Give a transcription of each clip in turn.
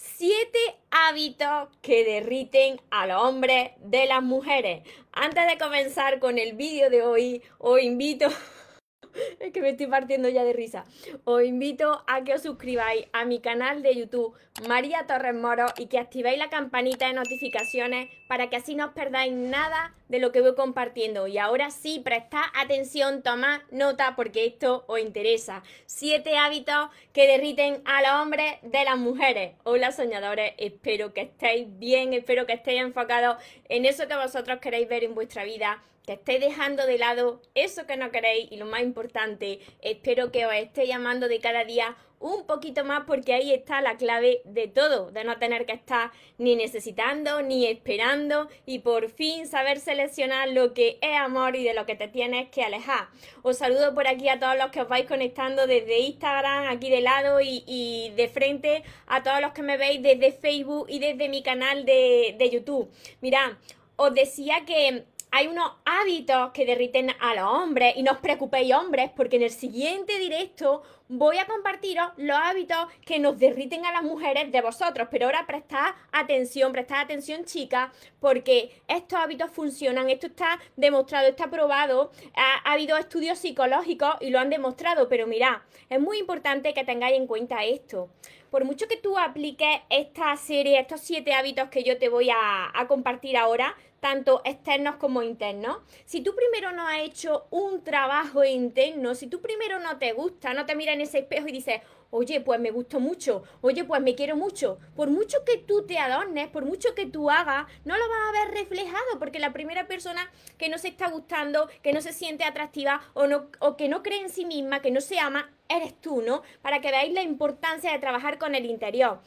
Siete hábitos que derriten al hombre de las mujeres. Antes de comenzar con el vídeo de hoy, os invito es que me estoy partiendo ya de risa. Os invito a que os suscribáis a mi canal de YouTube María Torres Moro y que activéis la campanita de notificaciones para que así no os perdáis nada de lo que voy compartiendo. Y ahora sí, prestad atención, tomad nota porque esto os interesa. Siete hábitos que derriten a los hombres de las mujeres. Hola soñadores, espero que estéis bien, espero que estéis enfocados en eso que vosotros queréis ver en vuestra vida que estéis dejando de lado eso que no queréis y lo más importante, espero que os esté llamando de cada día un poquito más porque ahí está la clave de todo, de no tener que estar ni necesitando ni esperando y por fin saber seleccionar lo que es amor y de lo que te tienes que alejar. Os saludo por aquí a todos los que os vais conectando desde Instagram, aquí de lado y, de frente, a todos los que me veis desde Facebook y desde mi canal de, de YouTube. Mirad, os decía que hay unos hábitos que derriten a los hombres y no os preocupéis hombres porque en el siguiente directo voy a compartiros los hábitos que nos derriten a las mujeres de vosotros. Pero ahora prestad atención, prestad atención chicas porque estos hábitos funcionan, esto está demostrado, está probado, ha, habido estudios psicológicos y lo han demostrado. Pero mirad, es muy importante que tengáis en cuenta esto por mucho que tú apliques esta serie, estos siete hábitos que yo te voy a, a, compartir ahora, tanto externos como internos. Si tú primero no has hecho un trabajo interno, si tú primero no te gusta, no te miras en ese espejo y dices, oye, pues me gustó mucho, oye, pues me quiero mucho, por mucho que tú te adornes, por mucho que tú hagas, no lo vas a ver reflejado, porque la primera persona que no se está gustando, que no se siente atractiva o, no, o que no cree en sí misma, que no se ama, eres tú, ¿no? Para que veáis la importancia de trabajar con el interior.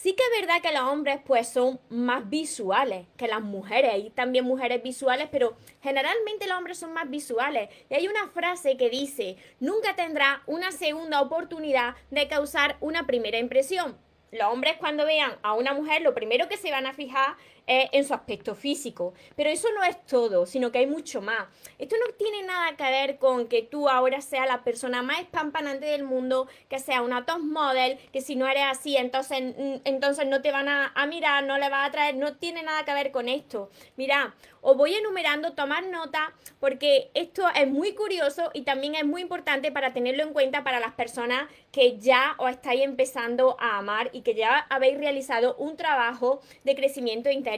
Sí que es verdad que los hombres pues son más visuales que las mujeres. Hay también mujeres visuales, pero generalmente los hombres son más visuales. Y hay una frase que dice, nunca tendrá una segunda oportunidad de causar una primera impresión. Los hombres cuando vean a una mujer lo primero que se van a fijar en su aspecto físico. Pero eso no es todo, sino que hay mucho más. Esto no tiene nada que ver con que tú ahora seas la persona más espampanante del mundo, que sea una top model, que si no eres así, entonces, mm, entonces no te van a, mirar, no le vas a traer, no tiene nada que ver con esto. Mira, os voy enumerando, tomar nota, porque esto es muy curioso y también es muy importante para tenerlo en cuenta para las personas que ya os estáis empezando a amar y que ya habéis realizado un trabajo de crecimiento interior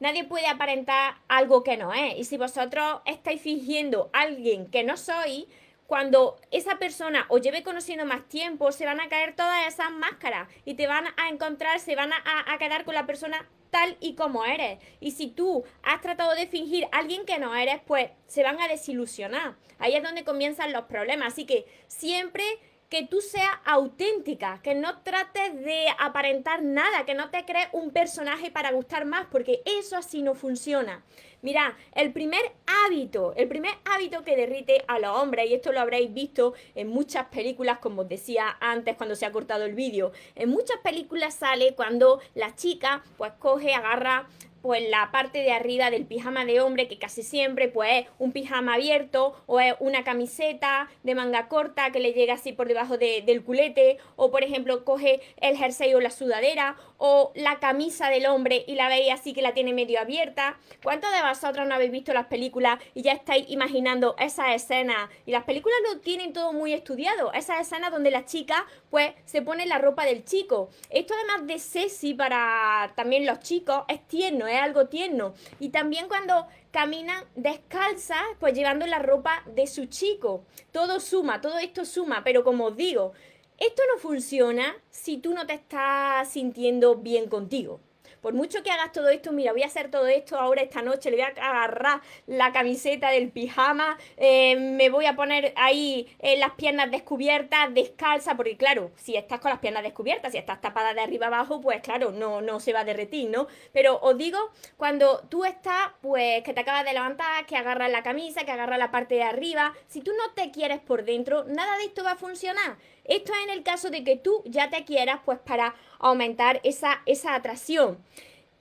Nadie puede aparentar algo que no es. Y si vosotros estáis fingiendo a alguien que no sois, cuando esa persona os lleve conociendo más tiempo, se van a caer todas esas máscaras y te van a encontrar, se van a, quedar con la persona tal y como eres. Y si tú has tratado de fingir a alguien que no eres, pues se van a desilusionar. Ahí es donde comienzan los problemas. Así que siempre que tú seas auténtica, que no trates de aparentar nada, que no te crees un personaje para gustar más, porque eso así no funciona. Mira, el primer hábito, el primer hábito que derrite a los hombres, y esto lo habréis visto en muchas películas, como os decía antes cuando se ha cortado el vídeo, en muchas películas sale cuando la chica pues coge, agarra pues la parte de arriba del pijama de hombre, que casi siempre pues es un pijama abierto o es una camiseta de manga corta que le llega así por debajo del culete, o por ejemplo coge el jersey o la sudadera, o la camisa del hombre y la veis así que la tiene medio abierta. ¿Cuántos de vosotros no habéis visto las películas y ya estáis imaginando esa escena? Y las películas lo tienen todo muy estudiado, esa escena donde la chica pues se pone la ropa del chico. Esto además de sexy para también los chicos, es tierno, es algo tierno. Y también cuando caminan descalzas, pues llevando la ropa de su chico. Todo suma, todo esto suma, pero como os digo, esto no funciona si tú no te estás sintiendo bien contigo. Por mucho que hagas todo esto, mira, voy a hacer todo esto ahora esta noche, le voy a agarrar la camiseta del pijama, eh, me voy a poner ahí eh, las piernas descubiertas, descalza, porque claro, si estás con las piernas descubiertas, si estás tapada de arriba abajo, pues claro, no, no se va a derretir, ¿no? Pero os digo, cuando tú estás, pues que te acabas de levantar, que agarras la camisa, que agarras la parte de arriba, si tú no te quieres por dentro, nada de esto va a funcionar. Esto es en el caso de que tú ya te quieras, pues para aumentar esa, esa atracción.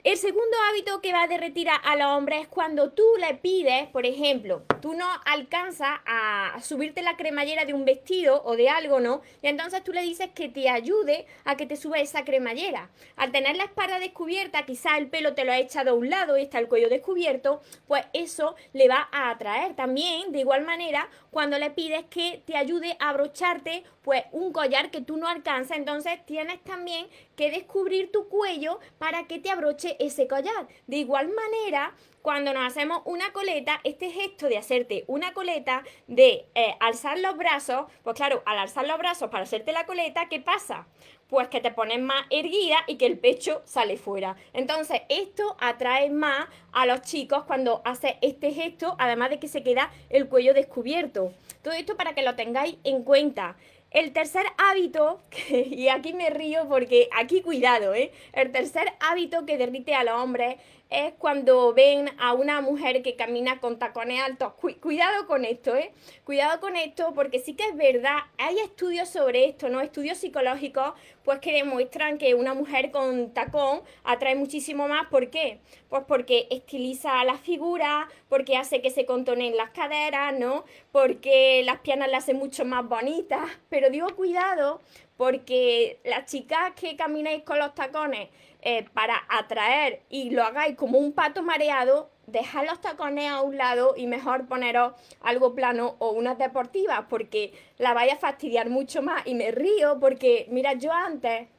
El segundo hábito que va a derretir a, los hombres es cuando tú le pides, por ejemplo, tú no alcanzas a subirte la cremallera de un vestido o de algo, ¿no? Y entonces tú le dices que te ayude a que te suba esa cremallera. Al tener la espalda descubierta, quizás el pelo te lo ha echado a un lado y está el cuello descubierto, pues eso le va a atraer. También, de igual manera, cuando le pides que te ayude a abrocharte, pues un collar que tú no alcanzas, entonces tienes también que descubrir tu cuello para que te abroche ese collar. De igual manera, cuando nos hacemos una coleta, este gesto de hacerte una coleta, de eh, alzar los brazos, pues claro, al alzar los brazos para hacerte la coleta, ¿qué pasa? Pues que te pones más erguida y que el pecho sale fuera. Entonces, esto atrae más a los chicos cuando hace este gesto, además de que se queda el cuello descubierto. Todo esto para que lo tengáis en cuenta. El tercer hábito, y aquí me río porque aquí cuidado, ¿eh? El tercer hábito que derrite a los hombres es cuando ven a una mujer que camina con tacones altos. cuidado con esto, ¿eh? Cuidado con esto porque sí que es verdad, hay estudios sobre esto, ¿no? Estudios psicológicos, pues que demuestran que una mujer con tacón atrae muchísimo más. ¿Por qué? Pues porque estiliza la figura, porque hace que se contonen las caderas, ¿no? Porque las piernas la hacen mucho más bonitas. Pero digo cuidado porque las chicas que camináis con los tacones eh, para atraer y lo hagáis como un pato mareado, dejad los tacones a un lado y mejor poneros algo plano o unas deportivas porque la vais a fastidiar mucho más y me río porque, mira, yo antes,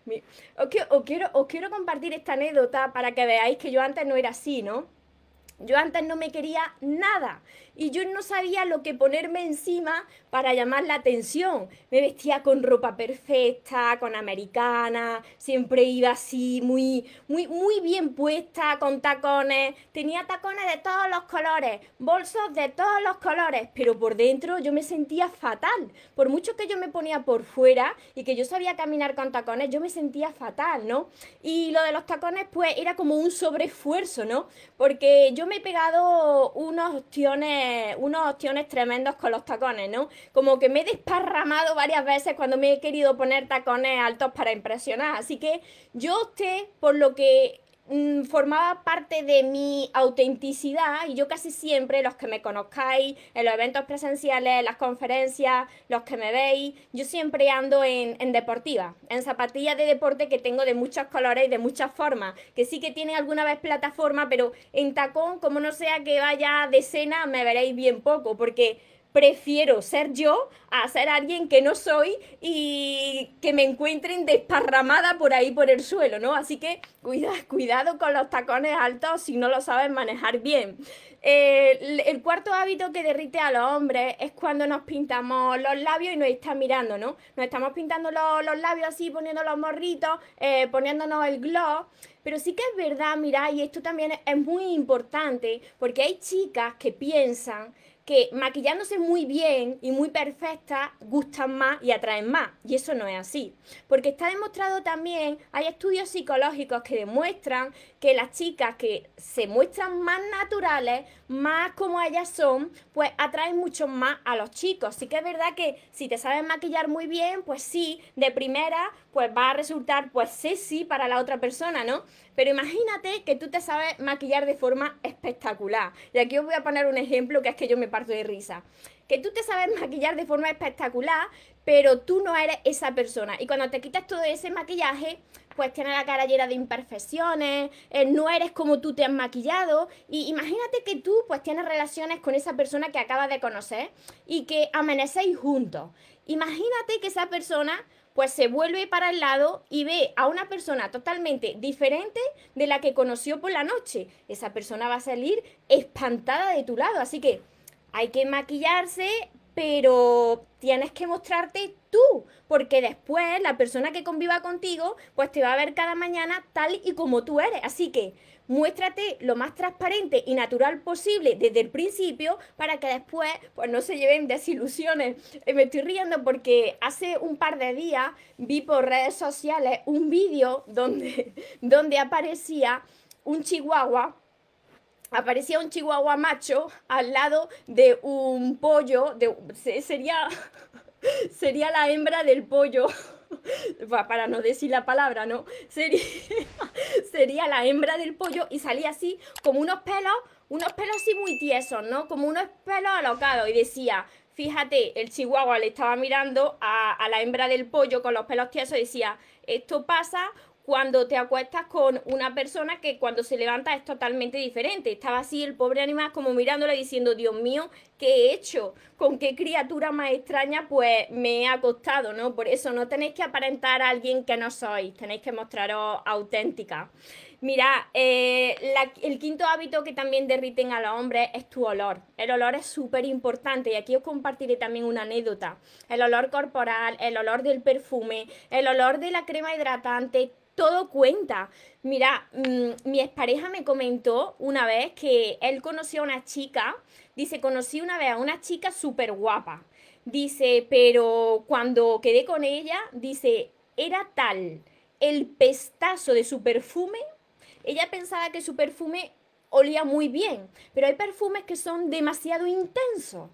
os quiero, os quiero compartir esta anécdota para que veáis que yo antes no era así, ¿no? Yo antes no me quería nada y yo no sabía lo que ponerme encima para llamar la atención. Me vestía con ropa perfecta, con americana, siempre iba así muy muy muy bien puesta con tacones, tenía tacones de todos los colores, bolsos de todos los colores, pero por dentro yo me sentía fatal. Por mucho que yo me ponía por fuera y que yo sabía caminar con tacones, yo me sentía fatal, ¿no? Y lo de los tacones pues era como un sobreesfuerzo, ¿no? Porque yo me he pegado unos unos opciones tremendos con los tacones, ¿no? Como que me he desparramado varias veces cuando me he querido poner tacones altos para impresionar. Así que yo opté por lo que Mm, formaba parte de mi autenticidad y yo casi siempre, los que me conozcáis en los eventos presenciales, en las conferencias, los que me veis, yo siempre ando en, en deportiva, en zapatillas de deporte que tengo de muchos colores y de muchas formas, que sí que tiene alguna vez plataforma, pero en tacón, como no sea que vaya de cena, me veréis bien poco, porque prefiero ser yo a ser alguien que no soy y que me encuentren desparramada por ahí por el suelo, ¿no? Así que cuida, cuidado con los tacones altos si no lo sabes manejar bien. el, cuarto hábito que derrite a los hombres es cuando nos pintamos los labios y nos están mirando, ¿no? Nos estamos pintando los, labios así, poniendo los morritos, eh, poniéndonos el gloss. Pero sí que es verdad, mira, y esto también es muy importante, porque hay chicas que piensan que maquillándose muy bien y muy perfecta gustan más y atraen más. Y eso no es así. Porque está demostrado también, hay estudios psicológicos que demuestran que las chicas que se muestran más naturales, más como ellas son, pues atraen mucho más a los chicos. Sí que es verdad que si te sabes maquillar muy bien, pues sí, de primera, pues va a resultar pues sexy para la otra persona, ¿no? Pero imagínate que tú te sabes maquillar de forma espectacular. Y aquí os voy a poner un ejemplo que es que yo me parto de risa. Que tú te sabes maquillar de forma espectacular, pero tú no eres esa persona. Y cuando te quitas todo ese maquillaje, pues tienes la cara llena de imperfecciones, eh, no eres como tú te has maquillado. Y imagínate que tú pues tienes relaciones con esa persona que acabas de conocer y que amanecéis juntos. Imagínate que esa persona pues se vuelve para el lado y ve a una persona totalmente diferente de la que conoció por la noche. Esa persona va a salir espantada de tu lado. Así que hay que maquillarse, pero tienes que mostrarte tú, porque después la persona que conviva contigo, pues te va a ver cada mañana tal y como tú eres. Así que muéstrate lo más transparente y natural posible desde el principio para que después pues no se lleven desilusiones. Eh, me estoy riendo porque hace un par de días vi por redes sociales un vídeo donde, donde aparecía un chihuahua aparecía un chihuahua macho al lado de un pollo, de, sería, sería la hembra del pollo, para no decir la palabra, ¿no? Sería, sería la hembra del pollo y salía así como unos pelos, unos pelos así muy tiesos, ¿no? Como unos pelos alocados y decía, fíjate, el chihuahua le estaba mirando a, a, la hembra del pollo con los pelos tiesos y decía, esto pasa cuando te acuestas con una persona que cuando se levanta es totalmente diferente. Estaba así el pobre animal como mirándole diciendo, Dios mío, ¿qué he hecho? ¿Con qué criatura más extraña pues me he acostado? ¿no? Por eso no tenéis que aparentar a alguien que no sois, tenéis que mostraros auténtica. Mira, eh, el quinto hábito que también derriten a los hombres es tu olor. El olor es súper importante y aquí os compartiré también una anécdota. El olor corporal, el olor del perfume, el olor de la crema hidratante, todo cuenta. Mira, mm, mi expareja me comentó una vez que él conoció a una chica, dice, conocí una vez a una chica súper guapa. Dice, pero cuando quedé con ella, dice, era tal el pestazo de su perfume, ella pensaba que su perfume olía muy bien, pero hay perfumes que son demasiado intensos.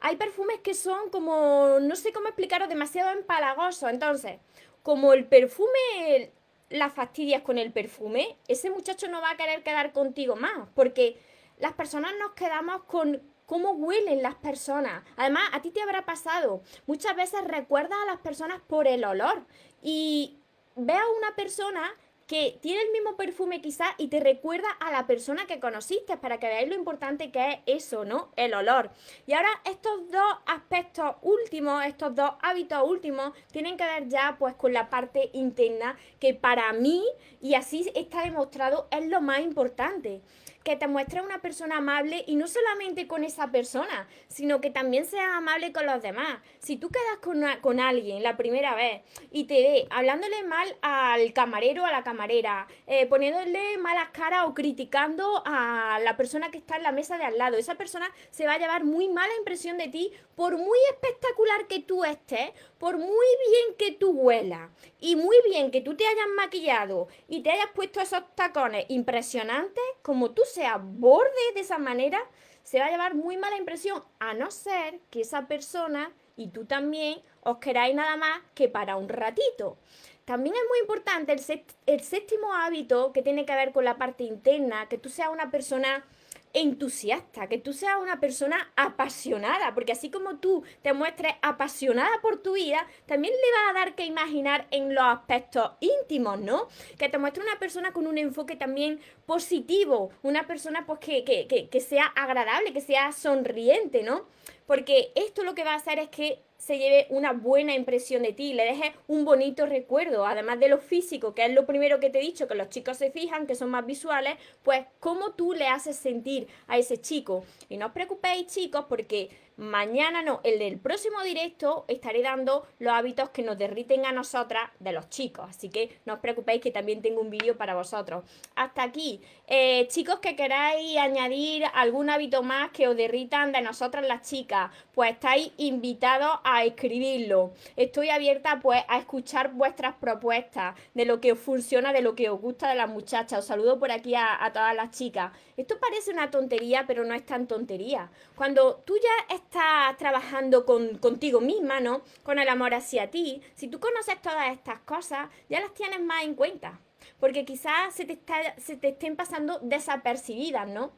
Hay perfumes que son como, no sé cómo explicarlo, demasiado empalagosos. Entonces, como el perfume la fastidias con el perfume, ese muchacho no va a querer quedar contigo más, porque las personas nos quedamos con cómo huelen las personas. Además, a ti te habrá pasado, muchas veces recuerdas a las personas por el olor y ve a una persona que tiene el mismo perfume quizás y te recuerda a la persona que conociste para que veáis lo importante que es eso, ¿no? El olor. Y ahora estos dos aspectos últimos, estos dos hábitos últimos, tienen que ver ya pues con la parte interna que para mí, y así está demostrado, es lo más importante que te muestre una persona amable y no solamente con esa persona, sino que también seas amable con los demás. Si tú quedas con, con alguien la primera vez y te ve hablándole mal al camarero o a la camarera, eh, poniéndole malas caras o criticando a la persona que está en la mesa de al lado, esa persona se va a llevar muy mala impresión de ti por muy espectacular que tú estés, por muy bien que tú huelas y muy bien que tú te hayas maquillado y te hayas puesto esos tacones impresionantes, como tú se aborde de esa manera, se va a llevar muy mala impresión, a no ser que esa persona y tú también os queráis nada más que para un ratito. También es muy importante el, el séptimo hábito que tiene que ver con la parte interna, que tú seas una persona entusiasta, que tú seas una persona apasionada, porque así como tú te muestres apasionada por tu vida, también le va a dar que imaginar en los aspectos íntimos, ¿no? Que te muestre una persona con un enfoque también positivo, una persona pues que, que, que, que sea agradable, que sea sonriente, ¿no? Porque esto lo que va a hacer es que se lleve una buena impresión de ti, le deje un bonito recuerdo, además de lo físico, que es lo primero que te he dicho, que los chicos se fijan, que son más visuales, pues cómo tú le haces sentir a ese chico. Y no os preocupéis chicos, porque Mañana no, el del próximo directo estaré dando los hábitos que nos derriten a nosotras de los chicos. Así que no os preocupéis que también tengo un vídeo para vosotros. Hasta aquí. Eh, chicos que queráis añadir algún hábito más que os derritan de nosotras las chicas, pues estáis invitados a escribirlo. Estoy abierta pues a escuchar vuestras propuestas de lo que os funciona, de lo que os gusta de las muchachas. Os saludo por aquí a, a todas las chicas. Esto parece una tontería, pero no es tan tontería. Cuando tú ya estás trabajando con, contigo misma, ¿no? Con el amor hacia ti, si tú conoces todas estas cosas, ya las tienes más en cuenta. Porque quizás se te, se te estén pasando desapercibidas, ¿no?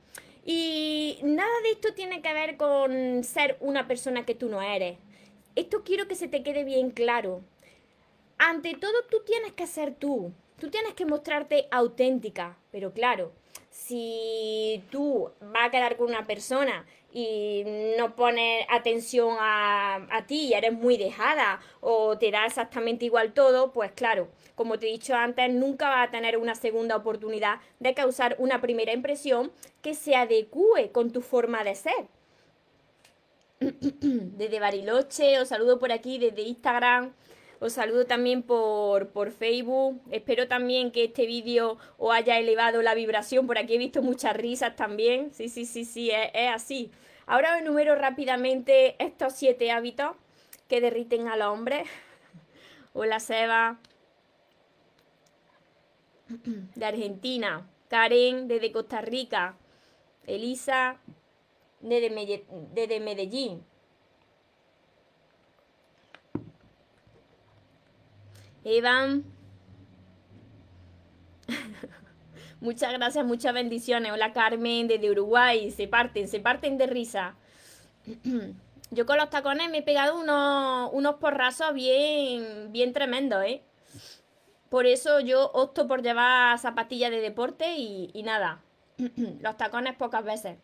Y nada de esto tiene que ver con ser una persona que tú no eres. Esto quiero que se te quede bien claro. Ante todo, tú tienes que ser tú. Tú tienes que mostrarte auténtica. Pero claro, si tú vas a quedar con una persona y no pones atención a, a, ti y eres muy dejada o te da exactamente igual todo, pues claro, como te he dicho antes, nunca vas a tener una segunda oportunidad de causar una primera impresión que se adecue con tu forma de ser. Desde Bariloche, os saludo por aquí, desde Instagram. Os saludo también por, por Facebook. Espero también que este vídeo os haya elevado la vibración. Por aquí he visto muchas risas también. Sí, sí, sí, sí, es, así. Ahora os enumero rápidamente estos siete hábitos que derriten al hombre. Hola, Seba. De Argentina. Karen, desde Costa Rica. Elisa, desde Medellín. Evan. Muchas gracias, muchas bendiciones. Hola Carmen, desde Uruguay. Se parten, se parten de risa. Yo con los tacones me he pegado unos, unos porrazos bien, bien tremendos, ¿eh? Por eso yo opto por llevar zapatillas de deporte y nada. los tacones pocas veces.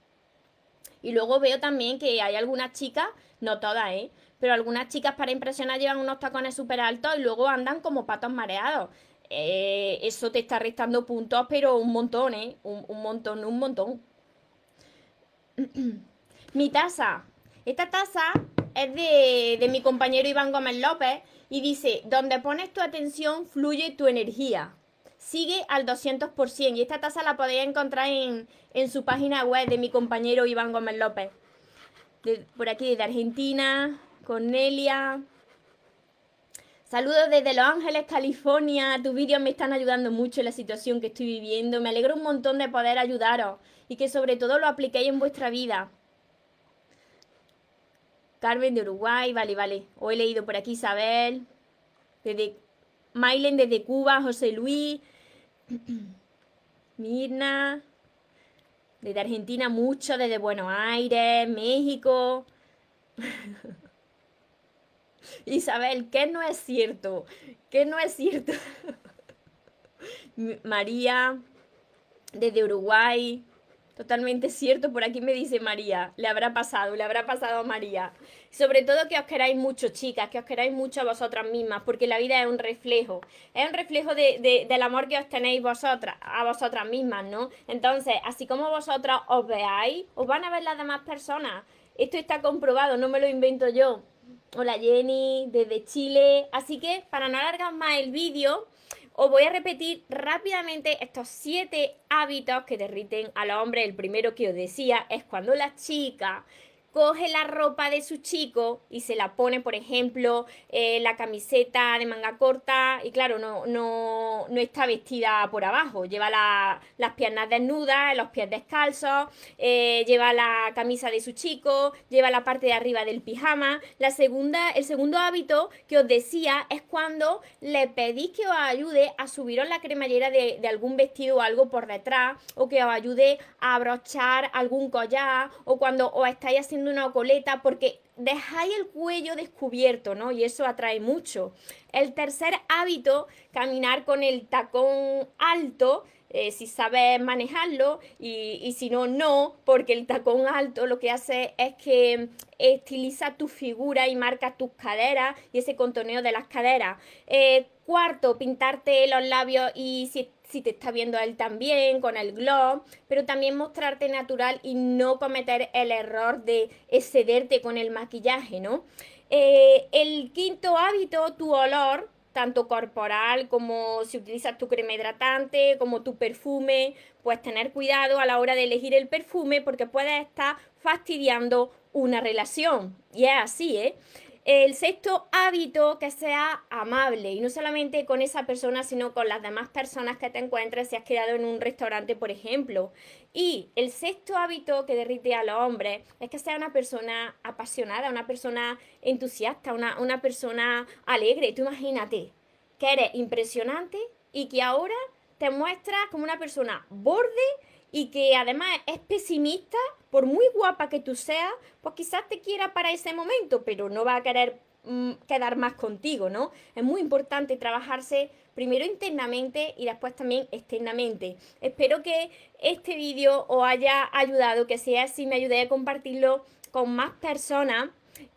Y luego veo también que hay algunas chicas, no todas, ¿eh? Pero algunas chicas para impresionar llevan unos tacones súper altos y luego andan como patos mareados. Eh, eso te está restando puntos, pero un montón, ¿eh? Un, un montón, un montón. Mi taza. Esta taza es de, de mi compañero Iván Gómez López y dice, donde pones tu atención fluye tu energía sigue al 200%. Y esta taza la podéis encontrar en, su página web de mi compañero Iván Gómez López. por aquí desde Argentina, Cornelia. Saludos desde Los Ángeles, California. Tus vídeos me están ayudando mucho en la situación que estoy viviendo. Me alegro un montón de poder ayudaros y que sobre todo lo apliquéis en vuestra vida. Carmen de Uruguay, vale, vale. Hoy he leído por aquí Isabel. Desde Mailen desde Cuba, José Luis, Mirna, desde Argentina mucho, desde Buenos Aires, México. Isabel, ¿qué no es cierto? ¿Qué no es cierto? María, desde Uruguay. Totalmente cierto, por aquí me dice María, le habrá pasado, le habrá pasado a María. Sobre todo que os queráis mucho, chicas, que os queráis mucho a vosotras mismas, porque la vida es un reflejo, es un reflejo de, del amor que os tenéis vosotras, a vosotras mismas, ¿no? Entonces, así como vosotras os veáis, os van a ver las demás personas. Esto está comprobado, no me lo invento yo. Hola Jenny, desde Chile. Así que, para no alargar más el vídeo, os voy a repetir rápidamente estos siete hábitos que derriten al hombre. El primero que os decía es cuando la chica coge la ropa de su chico y se la pone, por ejemplo, eh, la camiseta de manga corta y claro, no, no, no está vestida por abajo, lleva las piernas desnudas, los pies descalzos, eh, lleva la camisa de su chico, lleva la parte de arriba del pijama. La segunda, el segundo hábito que os decía es cuando le pedís que os ayude a subiros la cremallera de, de algún vestido o algo por detrás o que os ayude a abrochar algún collar o cuando os estáis haciendo una coleta porque dejáis el cuello descubierto, ¿no? Y eso atrae mucho. El tercer hábito, caminar con el tacón alto, eh, si sabes manejarlo y, y, si no, no, porque el tacón alto lo que hace es que estiliza tu figura y marca tus caderas y ese contoneo de las caderas. Eh, cuarto, pintarte los labios y si si te está viendo él también, con el glow, pero también mostrarte natural y no cometer el error de excederte con el maquillaje, ¿no? Eh, el quinto hábito, tu olor, tanto corporal como si utilizas tu crema hidratante, como tu perfume, pues tener cuidado a la hora de elegir el perfume porque puedes estar fastidiando una relación. Y es así, ¿eh? El sexto hábito, que sea amable y no solamente con esa persona, sino con las demás personas que te encuentres si has quedado en un restaurante, por ejemplo. Y el sexto hábito que derrite a los hombres es que sea una persona apasionada, una persona entusiasta, una, una persona alegre. Tú imagínate que eres impresionante y que ahora te muestras como una persona borde y que además es pesimista, por muy guapa que tú seas, pues quizás te quiera para ese momento, pero no va a querer mm, quedar más contigo, ¿no? Es muy importante trabajarse primero internamente y después también externamente. Espero que este vídeo os haya ayudado, que si es así me ayude a compartirlo con más personas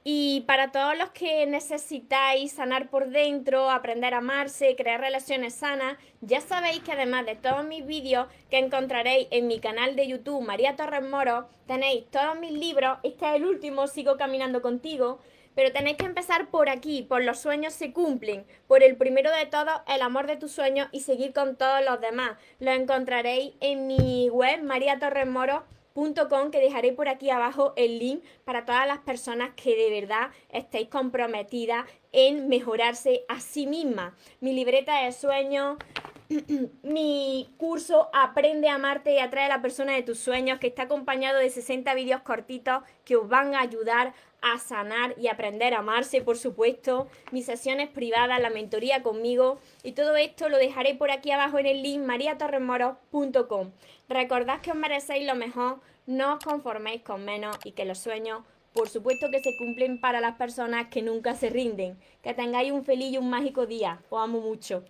y para todos los que necesitáis sanar por dentro, aprender a amarse, crear relaciones sanas, ya sabéis que además de todos mis vídeos que encontraréis en mi canal de YouTube María Torres Moro, tenéis todos mis libros, este es el último, Sigo Caminando Contigo, pero tenéis que empezar por aquí, por los sueños se cumplen, por el primero de todos, el amor de tus sueños y seguir con todos los demás. Lo encontraréis en mi web María Torres que dejaré por aquí abajo el link para todas las personas que de verdad estéis comprometidas en mejorarse a sí misma. Mi libreta de sueños, mi curso Aprende a amarte y atrae a la persona de tus sueños, que está acompañado de 60 vídeos cortitos que os van a ayudar a sanar y aprender a amarse, por supuesto, mis sesiones privadas, la mentoría conmigo y todo esto lo dejaré por aquí abajo en el link mariatorremoros.com. Recordad que os merecéis lo mejor, no os conforméis con menos y que los sueños, por supuesto que se cumplen para las personas que nunca se rinden. Que tengáis un feliz y un mágico día. Os amo mucho.